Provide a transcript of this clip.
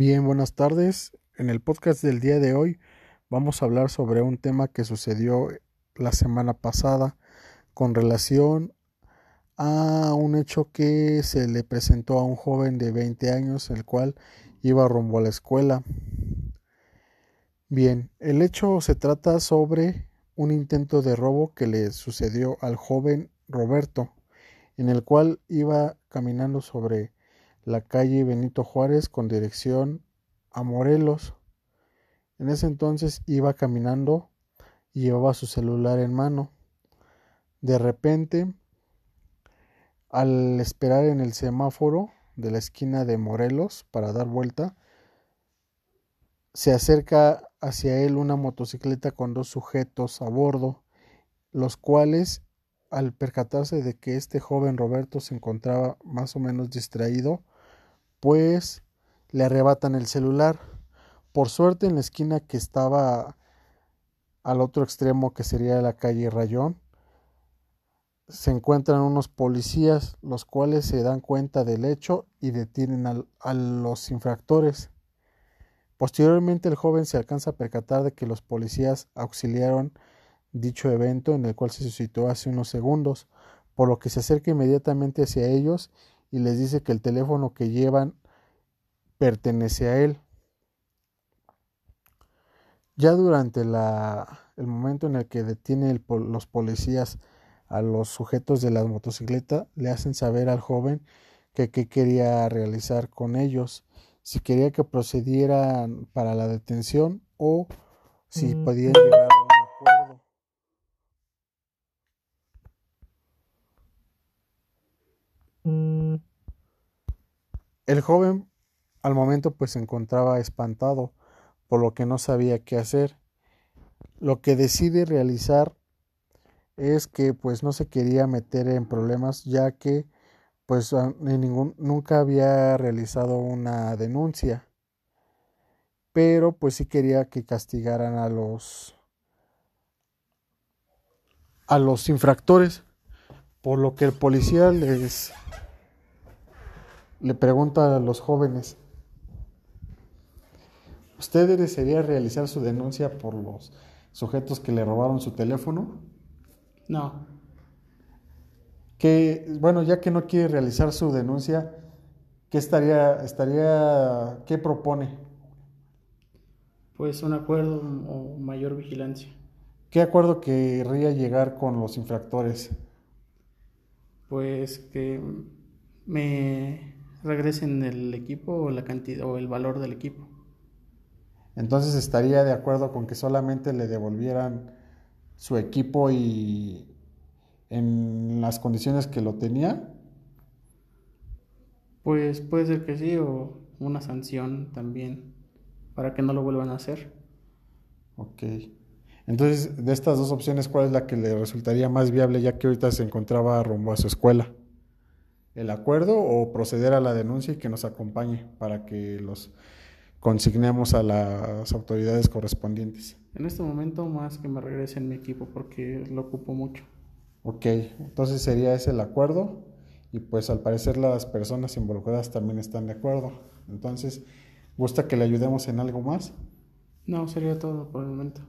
Bien, buenas tardes. En el podcast del día de hoy vamos a hablar sobre un tema que sucedió la semana pasada con relación a un hecho que se le presentó a un joven de 20 años, el cual iba rumbo a la escuela. Bien, el hecho se trata sobre un intento de robo que le sucedió al joven Roberto, en el cual iba caminando sobre la calle Benito Juárez con dirección a Morelos. En ese entonces iba caminando y llevaba su celular en mano. De repente, al esperar en el semáforo de la esquina de Morelos para dar vuelta, se acerca hacia él una motocicleta con dos sujetos a bordo, los cuales, al percatarse de que este joven Roberto se encontraba más o menos distraído, pues le arrebatan el celular. Por suerte en la esquina que estaba al otro extremo que sería la calle Rayón, se encuentran unos policías los cuales se dan cuenta del hecho y detienen a, los infractores. Posteriormente el joven se alcanza a percatar de que los policías auxiliaron dicho evento en el cual se suscitó hace unos segundos, por lo que se acerca inmediatamente hacia ellos y les dice que el teléfono que llevan pertenece a él. Ya durante la, el momento en el que detiene los policías a los sujetos de la motocicleta, le hacen saber al joven que qué quería realizar con ellos, si quería que procedieran para la detención o si podían llegar El joven al momento pues se encontraba espantado, por lo que no sabía qué hacer. Lo que decide realizar es que pues no se quería meter en problemas ya que pues en ningún, nunca había realizado una denuncia pero pues sí quería que castigaran a los a los infractores por lo que el policía les le pregunta a los jóvenes ¿Usted desearía realizar su denuncia por los sujetos que le robaron su teléfono? No. Que, bueno, ya que no quiere realizar su denuncia, ¿qué estaría, estaría, qué propone? Pues un acuerdo o mayor vigilancia. ¿Qué acuerdo querría llegar con los infractores? Pues que me regresen el equipo o la cantidad o el valor del equipo entonces estaría de acuerdo con que solamente le devolvieran su equipo y en las condiciones que lo tenía. Pues puede ser que sí, o una sanción también, para que no lo vuelvan a hacer. Ok. Entonces, de estas dos opciones, ¿cuál es la que le resultaría más viable ya que ahorita se encontraba rumbo a su escuela? ¿El acuerdo o proceder a la denuncia y que nos acompañe para que los consignemos a las autoridades correspondientes. En este momento más que me regresen mi equipo porque lo ocupo mucho. Ok, entonces sería ese el acuerdo y pues al parecer las personas involucradas también están de acuerdo. Entonces, ¿gusta que le ayudemos en algo más? No, sería todo por el momento.